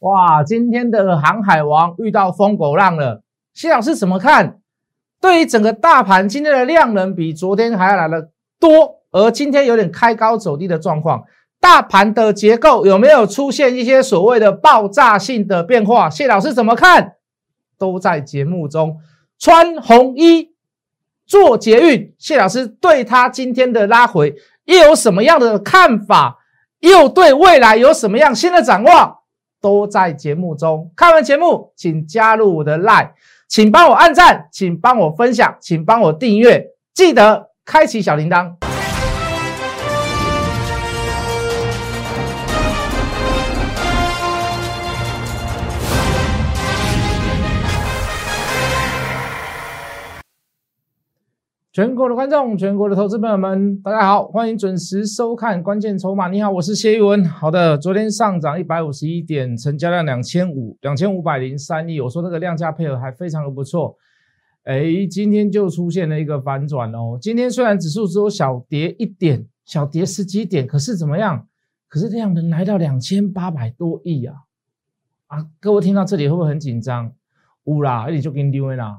哇，今天的航海王遇到疯狗浪了，谢老师怎么看？对于整个大盘今天的量能比昨天还要来的多，而今天有点开高走低的状况，大盘的结构有没有出现一些所谓的爆炸性的变化？谢老师怎么看？都在节目中穿红衣做捷运，谢老师对他今天的拉回又有什么样的看法？又对未来有什么样新的展望？都在节目中。看完节目，请加入我的 Line，请帮我按赞，请帮我分享，请帮我订阅，记得开启小铃铛。全国的观众，全国的投资朋友们，大家好，欢迎准时收看《关键筹码》。你好，我是谢玉文。好的，昨天上涨一百五十一点，成交量两千五两千五百零三亿。我说这个量价配合还非常的不错。哎，今天就出现了一个反转哦。今天虽然指数只有小跌一点，小跌十几点，可是怎么样？可是量能来到两千八百多亿啊！啊，各位听到这里会不会很紧张？呜啦，那你就给你丢位啦。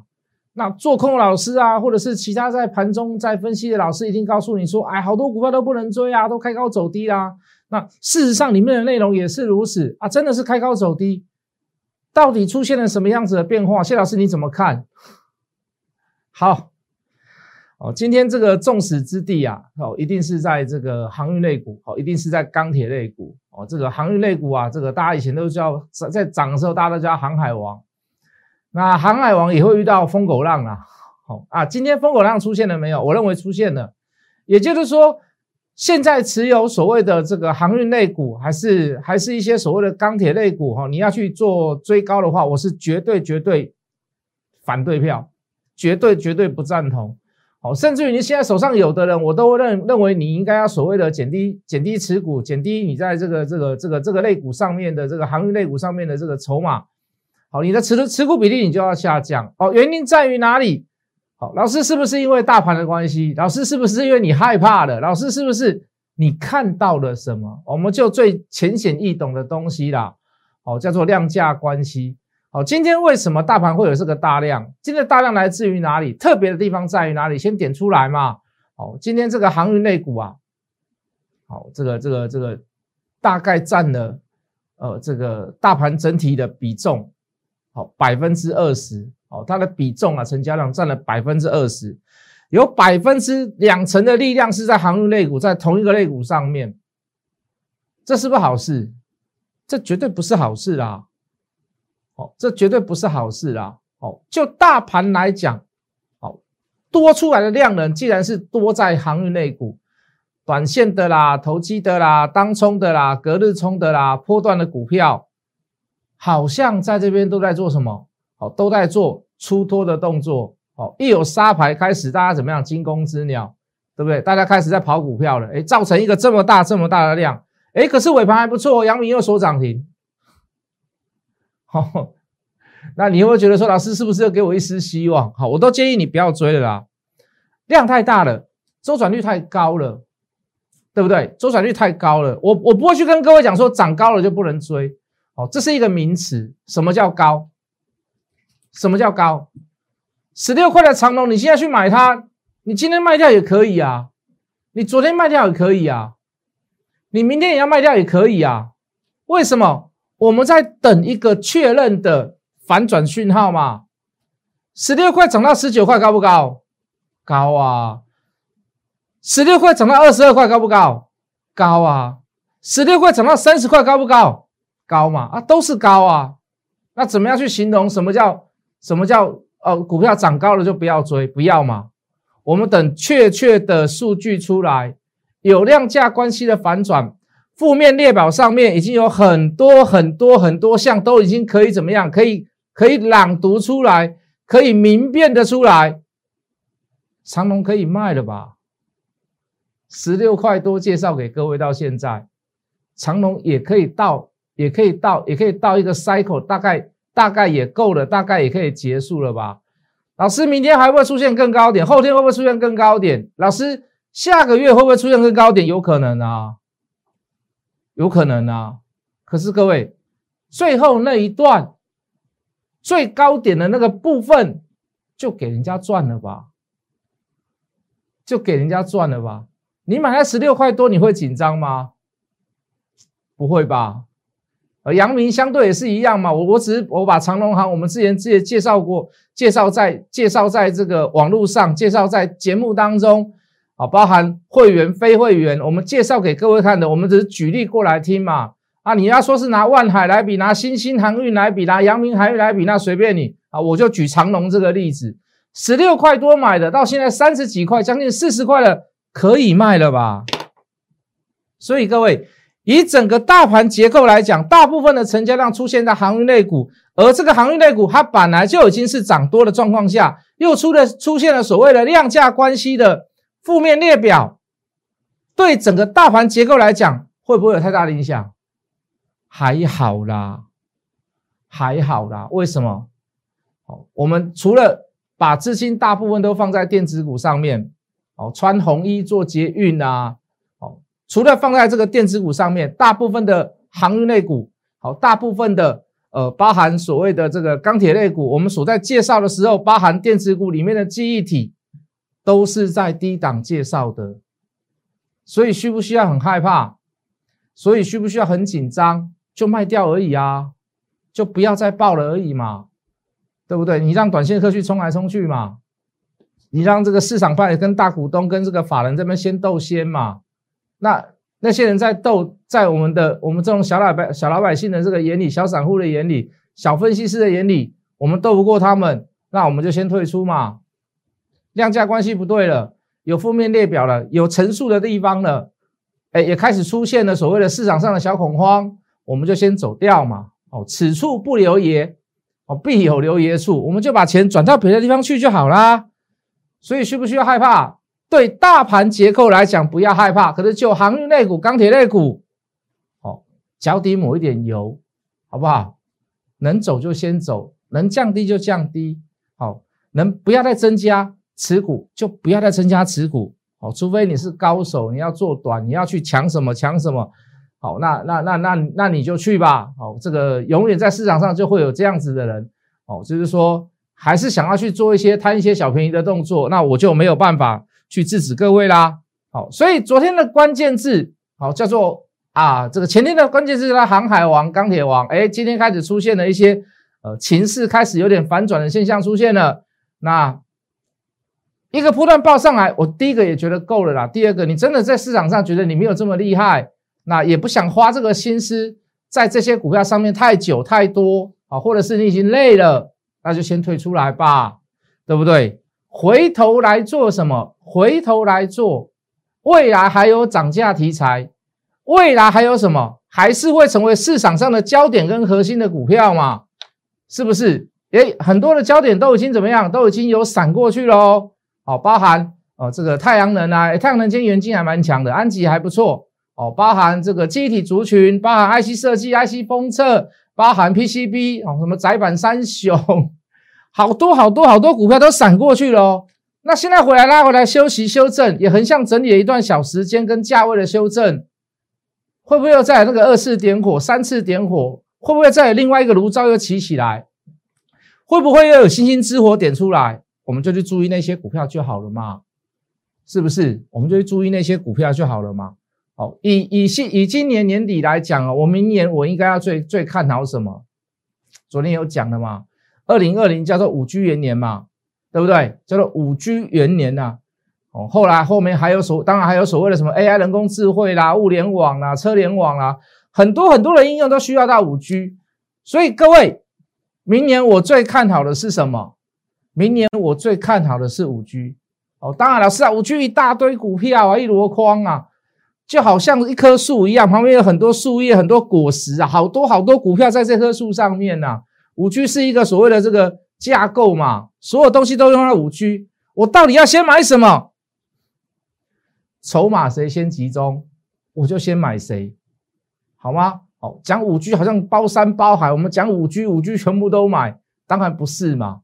那做空老师啊，或者是其他在盘中在分析的老师，一定告诉你说，哎，好多股票都不能追啊，都开高走低啦。那事实上里面的内容也是如此啊，真的是开高走低，到底出现了什么样子的变化？谢老师你怎么看？好，哦，今天这个众矢之的啊，哦，一定是在这个航运类股，哦，一定是在钢铁类股，哦，这个航运类股啊，这个大家以前都叫在在涨的时候，大家都叫航海王。那航海王也会遇到疯狗浪啊，好啊，今天疯狗浪出现了没有？我认为出现了，也就是说，现在持有所谓的这个航运类股，还是还是一些所谓的钢铁类股哈，你要去做追高的话，我是绝对绝对反对票，绝对绝对不赞同。好，甚至于你现在手上有的人，我都认认为你应该要所谓的减低减低持股，减低你在这个这个这个这个类股上面的这个航运类股上面的这个筹码。好，你的持持股比例你就要下降。哦，原因在于哪里？好，老师是不是因为大盘的关系？老师是不是因为你害怕了？老师是不是你看到了什么？我们就最浅显易懂的东西啦。好，叫做量价关系。好，今天为什么大盘会有这个大量？今天大量来自于哪里？特别的地方在于哪里？先点出来嘛。好，今天这个航运类股啊，好，这个这个这个大概占了呃这个大盘整体的比重。好，百分之二十，哦，它的比重啊，成交量占了百分之二十，有百分之两成的力量是在航运类股，在同一个类股上面，这是不是好事？这绝对不是好事啦！哦，这绝对不是好事啦！哦，就大盘来讲，好多出来的量能，既然是多在航运类股，短线的啦，投机的啦，当冲的啦，隔日冲的啦，波段的股票。好像在这边都在做什么？好，都在做出脱的动作。好，一有沙牌开始，大家怎么样？惊弓之鸟，对不对？大家开始在跑股票了。哎，造成一个这么大、这么大的量。哎，可是尾盘还不错，阳明又收涨停。好，那你会不会觉得说，老师是不是要给我一丝希望？好，我都建议你不要追了啦，量太大了，周转率太高了，对不对？周转率太高了，我我不会去跟各位讲说，涨高了就不能追。哦，这是一个名词。什么叫高？什么叫高？十六块的长龙，你现在去买它，你今天卖掉也可以啊，你昨天卖掉也可以啊，你明天也要卖掉也可以啊。为什么？我们在等一个确认的反转讯号嘛。十六块涨到十九块，高不高？高啊。十六块涨到二十二块，高不高？高啊。十六块涨到三十块，高不高？高嘛啊，都是高啊，那怎么样去形容什么叫什么叫呃？股票涨高了就不要追，不要嘛。我们等确切的数据出来，有量价关系的反转，负面列表上面已经有很多很多很多项都已经可以怎么样？可以可以朗读出来，可以明辨的出来。长隆可以卖了吧？十六块多介绍给各位到现在，长隆也可以到。也可以到，也可以到一个 cycle，大概大概也够了，大概也可以结束了吧？老师，明天还会出现更高点？后天会不会出现更高点？老师，下个月会不会出现更高点？有可能啊，有可能啊。可是各位，最后那一段最高点的那个部分，就给人家赚了吧？就给人家赚了吧？你买在十六块多，你会紧张吗？不会吧？而阳明相对也是一样嘛。我我只是我把长隆行，我们之前之前介绍过，介绍在介绍在这个网络上，介绍在节目当中。啊，包含会员、非会员，我们介绍给各位看的，我们只是举例过来听嘛。啊，你要说是拿万海来比，拿新兴航运来比，拿阳明航运来比，那随便你啊。我就举长隆这个例子，十六块多买的，到现在三十几块，将近四十块了，可以卖了吧？所以各位，以整个大盘结构来讲，大部分的成交量出现在航运类股，而这个航运类股它本来就已经是涨多的状况下，又出了出现了所谓的量价关系的。负面列表对整个大盘结构来讲，会不会有太大的影响？还好啦，还好啦。为什么？哦，我们除了把资金大部分都放在电子股上面，哦，穿红衣做捷运啊，除了放在这个电子股上面，大部分的航运类股，好，大部分的呃，包含所谓的这个钢铁类股，我们所在介绍的时候，包含电子股里面的记忆体。都是在低档介绍的，所以需不需要很害怕？所以需不需要很紧张？就卖掉而已啊，就不要再报了而已嘛，对不对？你让短线客去冲来冲去嘛，你让这个市场派跟大股东跟这个法人这边先斗先嘛，那那些人在斗，在我们的我们这种小老百小老百姓的这个眼里，小散户的眼里，小分析师的眼里，我们斗不过他们，那我们就先退出嘛。量价关系不对了，有负面列表了，有陈述的地方了，哎，也开始出现了所谓的市场上的小恐慌，我们就先走掉嘛。哦，此处不留爷，哦，必有留爷处，我们就把钱转到别的地方去就好啦。所以需不需要害怕？对大盘结构来讲，不要害怕。可是就航运类股、钢铁类股，哦，脚底抹一点油，好不好？能走就先走，能降低就降低，好，能不要再增加。持股就不要再增加持股，好，除非你是高手，你要做短，你要去抢什么抢什么，好，那那那那那你就去吧，好，这个永远在市场上就会有这样子的人，哦，就是说还是想要去做一些贪一些小便宜的动作，那我就没有办法去制止各位啦，好，所以昨天的关键字，好，叫做啊，这个前天的关键字叫航海王、钢铁王，哎，今天开始出现了一些呃情势开始有点反转的现象出现了，那。一个波段报上来，我第一个也觉得够了啦。第二个，你真的在市场上觉得你没有这么厉害，那也不想花这个心思在这些股票上面太久太多啊，或者是你已经累了，那就先退出来吧，对不对？回头来做什么？回头来做未来还有涨价题材，未来还有什么？还是会成为市场上的焦点跟核心的股票嘛？是不是？诶，很多的焦点都已经怎么样？都已经有闪过去喽。哦，包含哦，这个太阳能啊，太阳能今天元金还蛮强的，安吉还不错哦。包含这个记忆体族群，包含 IC 设计、IC 封测，包含 PCB 哦，什么窄板三雄，好多好多好多股票都闪过去了。那现在回来拉回来休息修正，也很像整理了一段小时间跟价位的修正，会不会又再那个二次点火、三次点火？会不会再有另外一个炉灶又起起来？会不会又有星星之火点出来？我们就去注意那些股票就好了嘛，是不是？我们就去注意那些股票就好了嘛。好，以以现以今年年底来讲啊，我明年我应该要最最看好什么？昨天有讲的嘛，二零二零叫做五 G 元年嘛，对不对？叫做五 G 元年呐。哦，后来后面还有所，当然还有所谓的什么 AI 人工智慧啦、物联网啦、车联网啦，很多很多的应用都需要到五 G。所以各位，明年我最看好的是什么？明年我最看好的是五 G 哦，当然了，是啊，五 G 一大堆股票啊，一箩筐啊，就好像一棵树一样，旁边有很多树叶、很多果实啊，好多好多股票在这棵树上面呐。五 G 是一个所谓的这个架构嘛，所有东西都用在五 G，我到底要先买什么？筹码谁先集中，我就先买谁，好吗？好，讲五 G 好像包山包海，我们讲五 G，五 G 全部都买，当然不是嘛。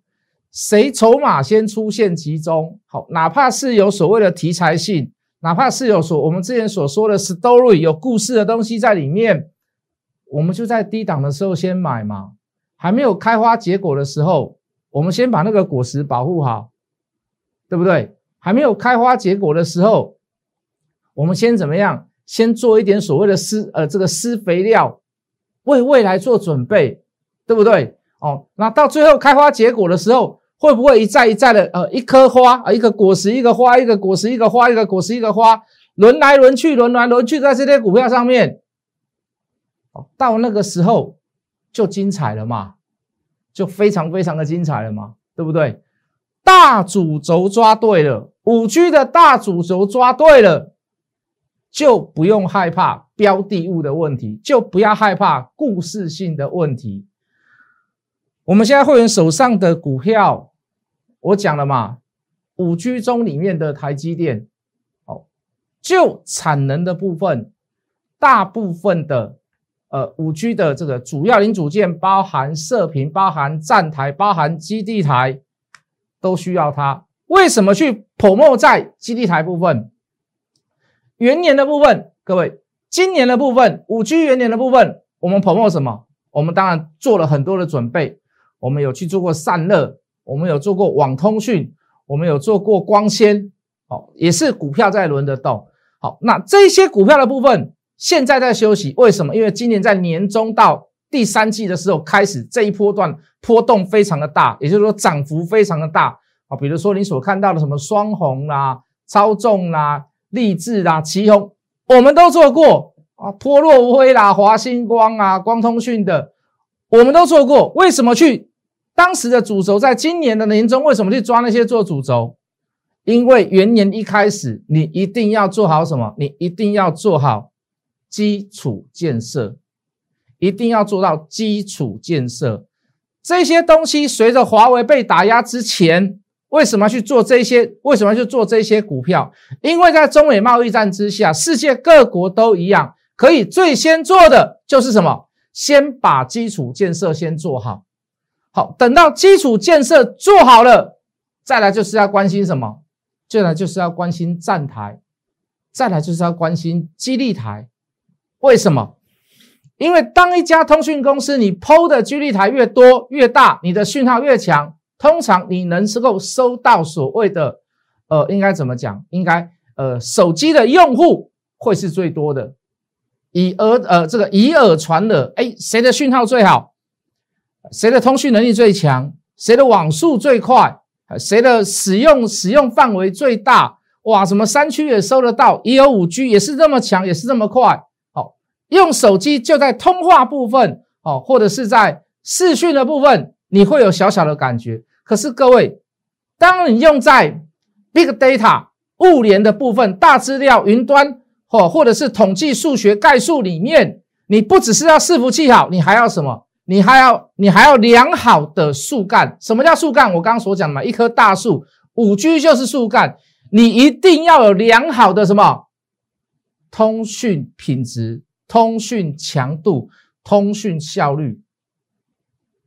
谁筹码先出现集中？好，哪怕是有所谓的题材性，哪怕是有所我们之前所说的 story 有故事的东西在里面，我们就在低档的时候先买嘛，还没有开花结果的时候，我们先把那个果实保护好，对不对？还没有开花结果的时候，我们先怎么样？先做一点所谓的施呃这个施肥料，为未来做准备，对不对？哦，那到最后开花结果的时候，会不会一再一再的呃一颗花啊一个果实一个花一个果实一个花一个果实一个花轮来轮去轮来轮去在这些股票上面？到那个时候就精彩了嘛，就非常非常的精彩了嘛，对不对？大主轴抓对了，五 G 的大主轴抓对了，就不用害怕标的物的问题，就不要害怕故事性的问题。我们现在会员手上的股票，我讲了嘛，五 G 中里面的台积电，哦，就产能的部分，大部分的。呃，五 G 的这个主要零组件，包含射频、包含站台、包含基地台，都需要它。为什么去 promo 在基地台部分？元年的部分，各位，今年的部分，五 G 元年的部分，我们 promo 什么？我们当然做了很多的准备，我们有去做过散热，我们有做过网通讯，我们有做过光纤，好，也是股票在轮的动。好，那这些股票的部分。现在在休息，为什么？因为今年在年中到第三季的时候开始这一波段波动非常的大，也就是说涨幅非常的大啊。比如说你所看到的什么双红啦、超重啦、立志啦、旗红，我们都做过啊。波若无辉啦、华星光啊、光通讯的，我们都做过。为什么去当时的主轴在今年的年中为什么去抓那些做主轴？因为元年一开始你一定要做好什么？你一定要做好。基础建设一定要做到基础建设，这些东西随着华为被打压之前，为什么去做这些？为什么去做这些股票？因为在中美贸易战之下，世界各国都一样，可以最先做的就是什么？先把基础建设先做好。好，等到基础建设做好了，再来就是要关心什么？再来就是要关心站台，再来就是要关心激励台。为什么？因为当一家通讯公司你抛的基地台越多越大，你的讯号越强，通常你能够收到所谓的呃，应该怎么讲？应该呃，手机的用户会是最多的。以讹呃，这个以耳传讹，哎，谁的讯号最好？谁的通讯能力最强？谁的网速最快？谁的使用使用范围最大？哇，什么山区也收得到，也有五 G，也是这么强，也是这么快。用手机就在通话部分哦，或者是在视讯的部分，你会有小小的感觉。可是各位，当你用在 big data 物联的部分、大资料云端或或者是统计数学概述里面，你不只是要伺服器好，你还要什么？你还要你还要良好的树干。什么叫树干？我刚刚所讲的嘛，一棵大树，五 G 就是树干。你一定要有良好的什么通讯品质。通讯强度、通讯效率，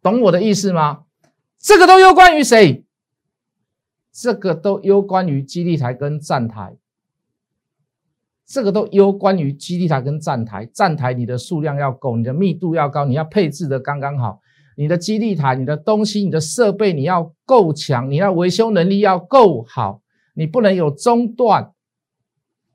懂我的意思吗？这个都攸关于谁？这个都攸关于基地台跟站台，这个都攸关于基地台跟站台。站台你的数量要够，你的密度要高，你要配置的刚刚好。你的基地台、你的东西、你的设备你要够强，你要维修能力要够好，你不能有中断。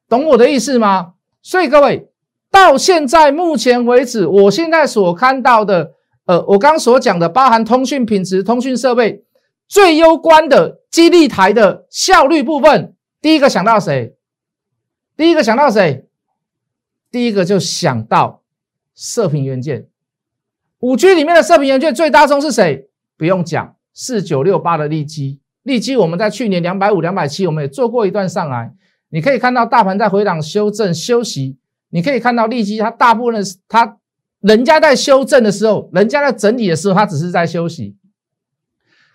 懂我的意思吗？所以各位。到现在目前为止，我现在所看到的，呃，我刚所讲的，包含通讯品质、通讯设备最攸关的基地台的效率部分，第一个想到谁？第一个想到谁？第一个就想到射频元件。五 G 里面的射频元件最大宗是谁？不用讲，四九六八的利基。利基我们在去年两百五、两百七，我们也做过一段上来。你可以看到大盘在回档修正休息。你可以看到利基，它大部分的它，人家在修正的时候，人家在整理的时候，它只是在休息。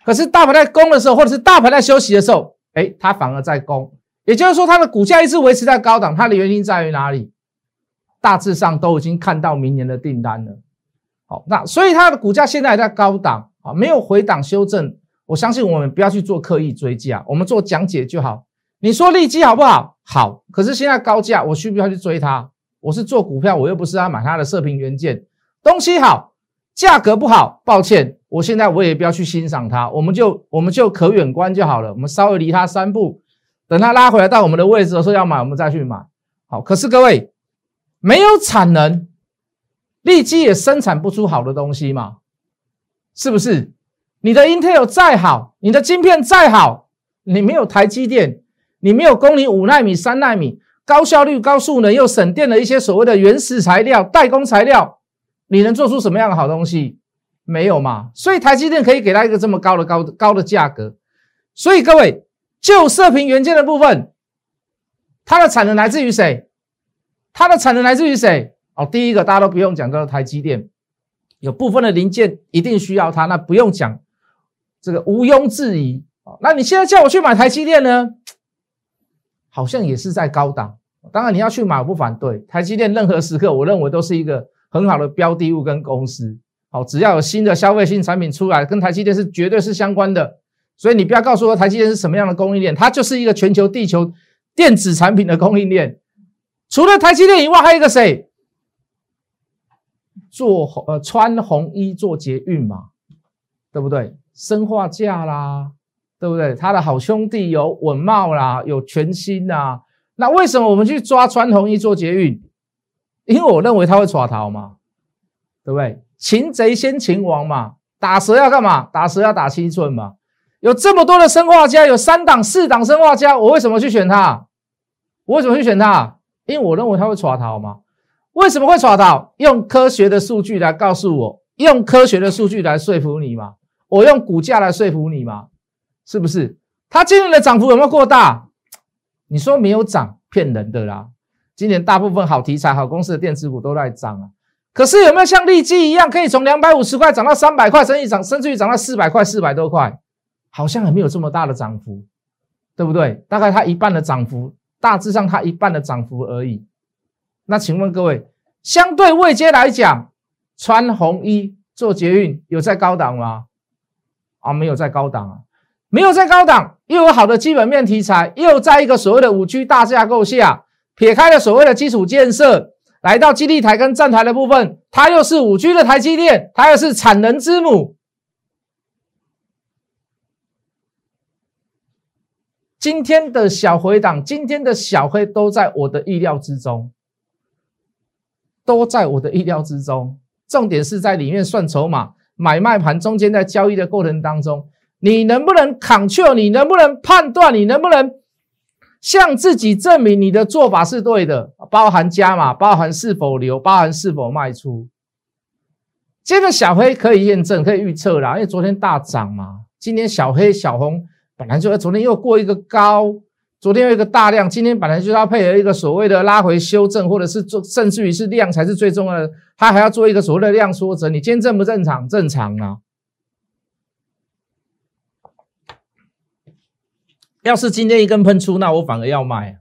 可是大盘在攻的时候，或者是大盘在休息的时候，哎，它反而在攻。也就是说，它的股价一直维持在高档，它的原因在于哪里？大致上都已经看到明年的订单了。好，那所以它的股价现在还在高档啊，没有回档修正。我相信我们不要去做刻意追价，我们做讲解就好。你说利基好不好？好，可是现在高价，我需不需要去追它？我是做股票，我又不是要买它的射频元件，东西好，价格不好，抱歉，我现在我也不要去欣赏它，我们就我们就可远观就好了，我们稍微离它三步，等它拉回来到我们的位置的时候要买，我们再去买。好，可是各位没有产能，立即也生产不出好的东西嘛，是不是？你的 Intel 再好，你的晶片再好，你没有台积电，你没有供你五纳米、三纳米高效率、高速能又省电的一些所谓的原始材料、代工材料，你能做出什么样的好东西？没有嘛？所以台积电可以给他一个这么高的高高的价格。所以各位，就射频元件的部分，它的产能来自于谁？它的产能来自于谁？哦，第一个大家都不用讲，叫台积电，有部分的零件一定需要它，那不用讲。这个毋庸置疑啊！那你现在叫我去买台积电呢？好像也是在高档。当然你要去买，我不反对。台积电任何时刻，我认为都是一个很好的标的物跟公司。好，只要有新的消费性产品出来，跟台积电是绝对是相关的。所以你不要告诉我台积电是什么样的供应链，它就是一个全球地球电子产品的供应链。除了台积电以外，还有一个谁？做红呃穿红衣做捷运嘛，对不对？生化价啦，对不对？他的好兄弟有稳茂啦，有全新呐。那为什么我们去抓穿红衣做捷运？因为我认为他会耍逃嘛，对不对？擒贼先擒王嘛，打蛇要干嘛？打蛇要打七寸嘛。有这么多的生化家，有三档、四档生化家，我为什么去选他？我为什么去选他？因为我认为他会耍逃嘛。为什么会耍逃？用科学的数据来告诉我，用科学的数据来说服你嘛。我用股价来说服你嘛，是不是？它今年的涨幅有没有过大？你说没有涨，骗人的啦。今年大部分好题材、好公司的电子股都在涨啊。可是有没有像利基一样，可以从两百五十块涨到三百块，甚至涨，甚至于涨到四百块、四百多块？好像还没有这么大的涨幅，对不对？大概它一半的涨幅，大致上它一半的涨幅而已。那请问各位，相对未接来讲，穿红衣做捷运有在高档吗？啊，没有在高档啊，没有在高档，又有好的基本面题材，又在一个所谓的五 G 大架构下，撇开了所谓的基础建设，来到基地台跟站台的部分，它又是五 G 的台积电，它又是产能之母。今天的小回档，今天的小黑都在我的意料之中，都在我的意料之中。重点是在里面算筹码。买卖盘中间在交易的过程当中，你能不能 control？你能不能判断？你能不能向自己证明你的做法是对的？包含加码，包含是否留，包含是否卖出。接着小黑可以验证，可以预测啦，因为昨天大涨嘛。今天小黑小红本来就昨天又过一个高。昨天有一个大量，今天本来就要配合一个所谓的拉回修正，或者是做，甚至于是量才是最重要的，它还要做一个所谓的量缩整你。今天正不正常？正常啊。要是今天一根喷出，那我反而要卖。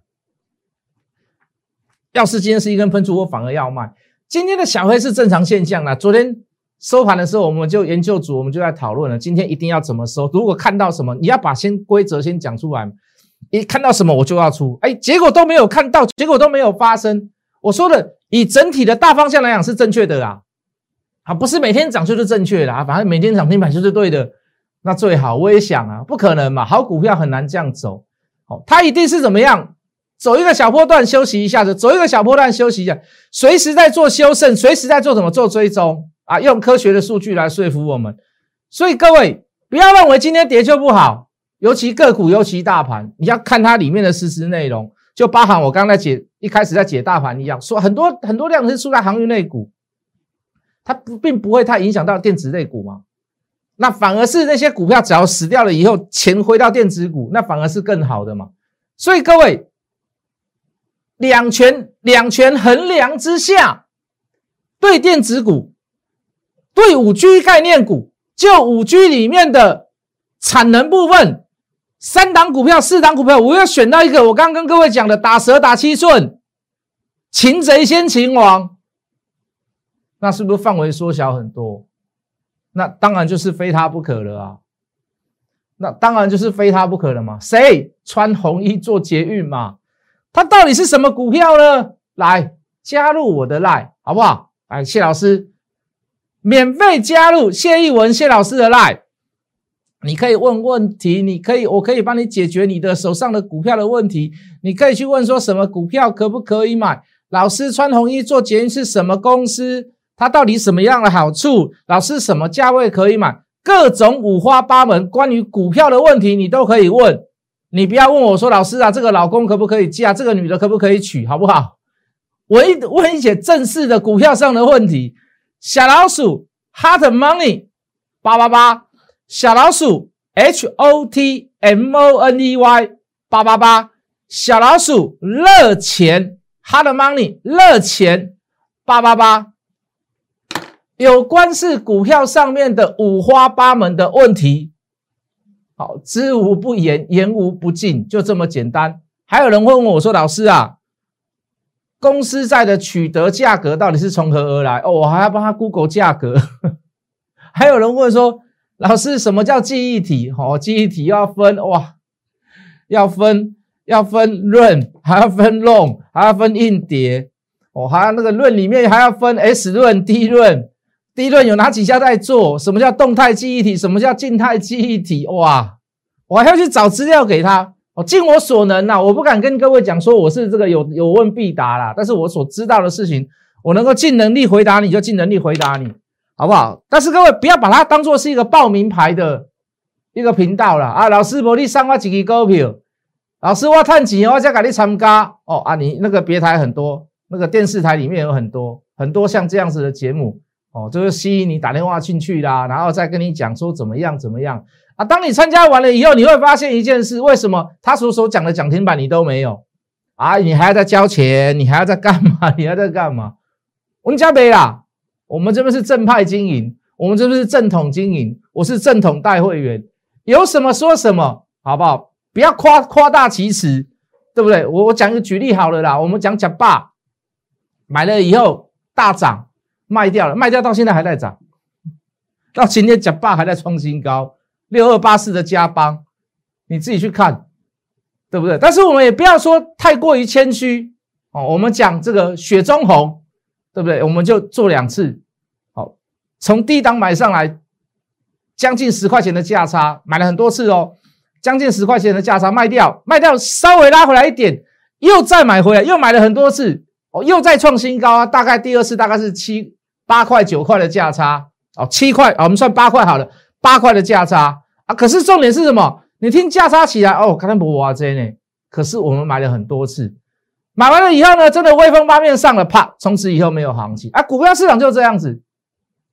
要是今天是一根喷出，我反而要卖。今天的小黑是正常现象啦。昨天收盘的时候，我们就研究组我们就在讨论了，今天一定要怎么收。如果看到什么，你要把先规则先讲出来。一看到什么我就要出，哎，结果都没有看到，结果都没有发生。我说的以整体的大方向来讲是正确的啦，啊，不是每天涨就是正确的啊，反正每天涨停板就是对的，那最好。我也想啊，不可能嘛，好股票很难这样走，好，它一定是怎么样，走一个小波段休息一下子，走一个小波段休息一下，随时在做修正，随时在做什么做追踪啊，用科学的数据来说服我们。所以各位不要认为今天跌就不好。尤其个股，尤其大盘，你要看它里面的实质内容，就包含我刚才解一开始在解大盘一样，说很多很多量是出在航运类股，它不并不会太影响到电子类股嘛，那反而是那些股票只要死掉了以后，钱回到电子股，那反而是更好的嘛。所以各位，两权两权衡量之下，对电子股，对五 G 概念股，就五 G 里面的产能部分。三档股票，四档股票，我要选到一个。我刚刚跟各位讲的，打蛇打七寸，擒贼先擒王，那是不是范围缩小很多？那当然就是非他不可了啊！那当然就是非他不可了嘛。谁穿红衣做捷运嘛？他到底是什么股票呢？来加入我的 line 好不好？来，谢老师，免费加入谢义文谢老师的 line，你可以问问题，你可以，我可以帮你解决你的手上的股票的问题。你可以去问说什么股票可不可以买？老师穿红衣做捷运是什么公司？它到底什么样的好处？老师什么价位可以买？各种五花八门关于股票的问题，你都可以问。你不要问我说，老师啊，这个老公可不可以嫁？这个女的可不可以娶？好不好？我一问一些正式的股票上的问题。小老鼠 Hot Money 八八八，小老鼠 H O T M O N E Y 八八八，小老鼠热钱 Hot Money 热钱八八八。有关是股票上面的五花八门的问题，好，知无不言，言无不尽，就这么简单。还有人问我说：“老师啊，公司债的取得价格到底是从何而来？”哦，我还要帮他 Google 价格。还有人问说：“老师，什么叫记忆体？哦，记忆体要分哇，要分要分润，还要分 long，还要分硬碟，哦，还要那个论里面还要分 S 论、D 论。”第一轮有哪几家在做？什么叫动态记忆体？什么叫静态记忆体？哇！我还要去找资料给他。我尽我所能呐，我不敢跟各位讲说我是这个有有问必答啦。但是我所知道的事情，我能够尽能力回答你就尽能力回答你，好不好？但是各位不要把它当做是一个报名牌的一个频道了啊！老师，我你上我几个股票，老师我探钱，我再给你参加哦啊！你那个别台很多，那个电视台里面有很多很多像这样子的节目。哦，就是吸引你打电话进去啦，然后再跟你讲说怎么样怎么样啊。当你参加完了以后，你会发现一件事：为什么他所所讲的涨停板你都没有啊？你还要再交钱，你还要再干嘛？你还在干嘛？我们家没啦，我们这边是正派经营，我们这边是正统经营，我是正统带会员，有什么说什么，好不好？不要夸夸大其词，对不对？我我讲一个举例好了啦，我们讲讲爸买了以后大涨。卖掉了，卖掉到现在还在涨，到今天讲霸还在创新高，六二八四的加邦，你自己去看，对不对？但是我们也不要说太过于谦虚哦。我们讲这个雪中红，对不对？我们就做两次，好，从低档买上来，将近十块钱的价差，买了很多次哦，将近十块钱的价差卖掉，卖掉稍微拉回来一点，又再买回来，又买了很多次，哦，又再创新高啊，大概第二次大概是七。八块九块的价差哦，七块啊，我们算八块好了，八块的价差啊。可是重点是什么？你听价差起来哦，可能不哇这呢。可是我们买了很多次，买完了以后呢，真的威风八面上了，啪，从此以后没有行情啊。股票市场就这样子，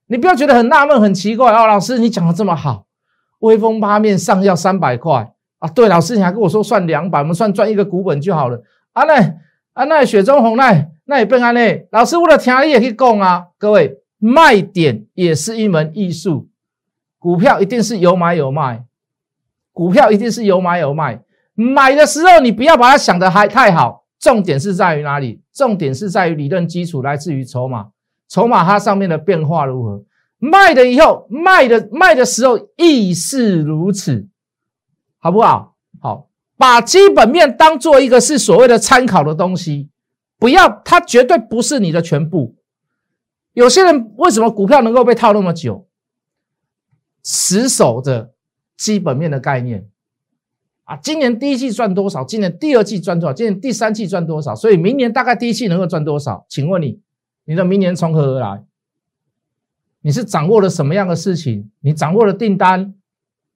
你不要觉得很纳闷、很奇怪哦。老师，你讲的这么好，威风八面上要三百块啊？对，老师你还跟我说算两百，我们算赚一个股本就好了。啊那啊那雪中红那。那也不安呢。老师为了听你也可以讲啊。各位，卖点也是一门艺术。股票一定是有买有卖，股票一定是有买有卖。买的时候你不要把它想的还太好，重点是在于哪里？重点是在于理论基础来自于筹码，筹码它上面的变化如何？卖的以后卖的卖的时候亦是如此，好不好？把基本面当做一个是所谓的参考的东西。不要，它绝对不是你的全部。有些人为什么股票能够被套那么久？死守着基本面的概念啊！今年第一季赚多少？今年第二季赚多少？今年第三季赚多少？所以明年大概第一季能够赚多少？请问你，你的明年从何而来？你是掌握了什么样的事情？你掌握了订单？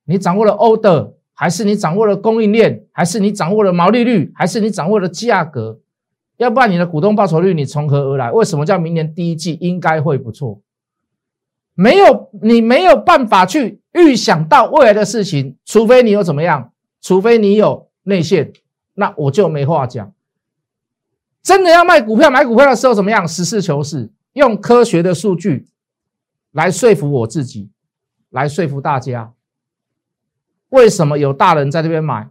你掌握了 order？还是你掌握了供应链？还是你掌握了毛利率？还是你掌握了价格？要不然你的股东报酬率你从何而来？为什么叫明年第一季应该会不错？没有，你没有办法去预想到未来的事情，除非你有怎么样？除非你有内线，那我就没话讲。真的要卖股票、买股票的时候怎么样？实事求是，用科学的数据来说服我自己，来说服大家，为什么有大人在这边买，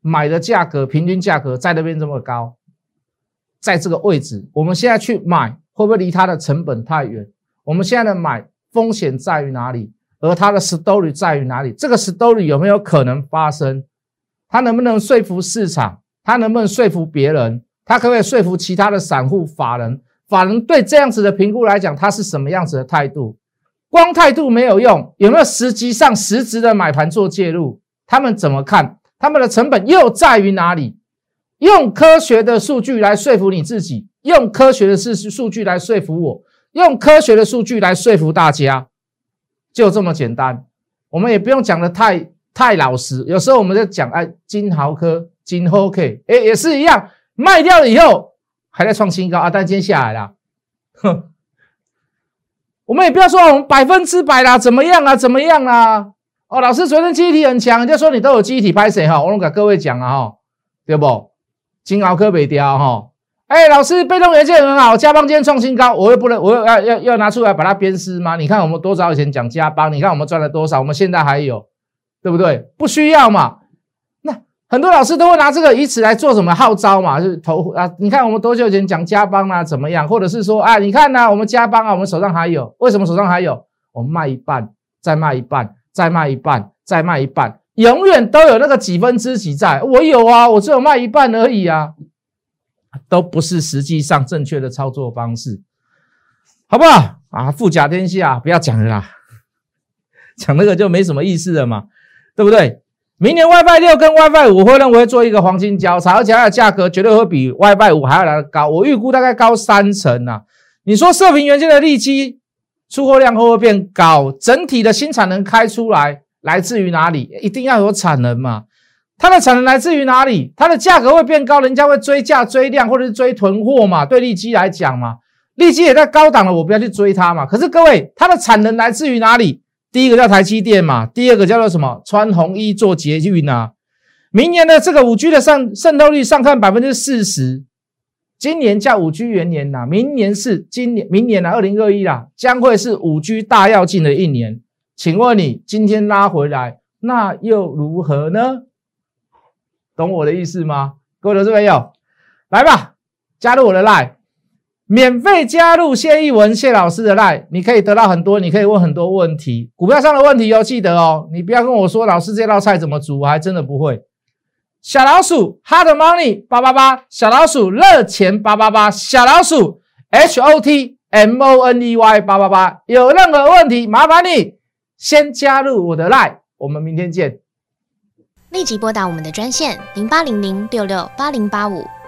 买的价格平均价格在那边这么高？在这个位置，我们现在去买，会不会离它的成本太远？我们现在的买风险在于哪里？而它的 story 在于哪里？这个 story 有没有可能发生？它能不能说服市场？它能不能说服别人？它可不可以说服其他的散户、法人？法人对这样子的评估来讲，它是什么样子的态度？光态度没有用，有没有实际上实质的买盘做介入？他们怎么看？他们的成本又在于哪里？用科学的数据来说服你自己，用科学的事实数据来说服我，用科学的数据来说服大家，就这么简单。我们也不用讲的太太老实，有时候我们在讲哎，金豪科、金 OK，哎，也是一样，卖掉了以后还在创新高啊，但今天下来了，哼。我们也不要说我们百分之百啦，怎么样啊？怎么样啊？哦，老师昨天记忆体很强，人家说你都有记忆体拍谁哈？我拢给各位讲啊哈，对不？金鳌科北雕哈，哎，老师被动元件很好，加邦今天创新高，我又不能，我又要要要拿出来把它鞭尸吗？你看我们多早以前讲加邦，你看我们赚了多少，我们现在还有，对不对？不需要嘛。很多老师都会拿这个以此来做什么号召嘛？就是投啊！你看我们多久前讲加邦啊，怎么样？或者是说啊，你看呢，我们加邦啊，我们手上还有，为什么手上还有？我们卖一半，再卖一半，再卖一半，再卖一半，永远都有那个几分之几在。我有啊，我只有卖一半而已啊，都不是实际上正确的操作方式，好不好？啊，富甲天下，不要讲了啦，讲那个就没什么意思了嘛，对不对？明年 WiFi 六跟 WiFi 五会认为做一个黄金交叉，而且它的价格绝对会比 WiFi 五还要来的高。我预估大概高三成呐。你说射频元件的利基出货量会不会变高？整体的新产能开出来来自于哪里？一定要有产能嘛？它的产能来自于哪里？它的价格会变高，人家会追价追量或者是追囤货嘛？对利基来讲嘛，利基也在高档了，我不要去追它嘛。可是各位，它的产能来自于哪里？第一个叫台积电嘛，第二个叫做什么？穿红衣做捷运啊！明年的这个五 G 的上渗透率上看百分之四十，今年叫五 G 元年呐，明年是今年明年啊，二零二一啦，将会是五 G 大跃进的一年。请问你今天拉回来，那又如何呢？懂我的意思吗？各位投资朋友，来吧，加入我的 line。免费加入谢逸文谢老师的 line，你可以得到很多，你可以问很多问题，股票上的问题要，记得哦，你不要跟我说老师这道菜怎么煮，我还真的不会。小老鼠 hot money 八八八，小老鼠热钱八八八，小老鼠 h o t m o n e y 八八八，有任何问题麻烦你先加入我的 line，我们明天见。立即拨打我们的专线零八零零六六八零八五。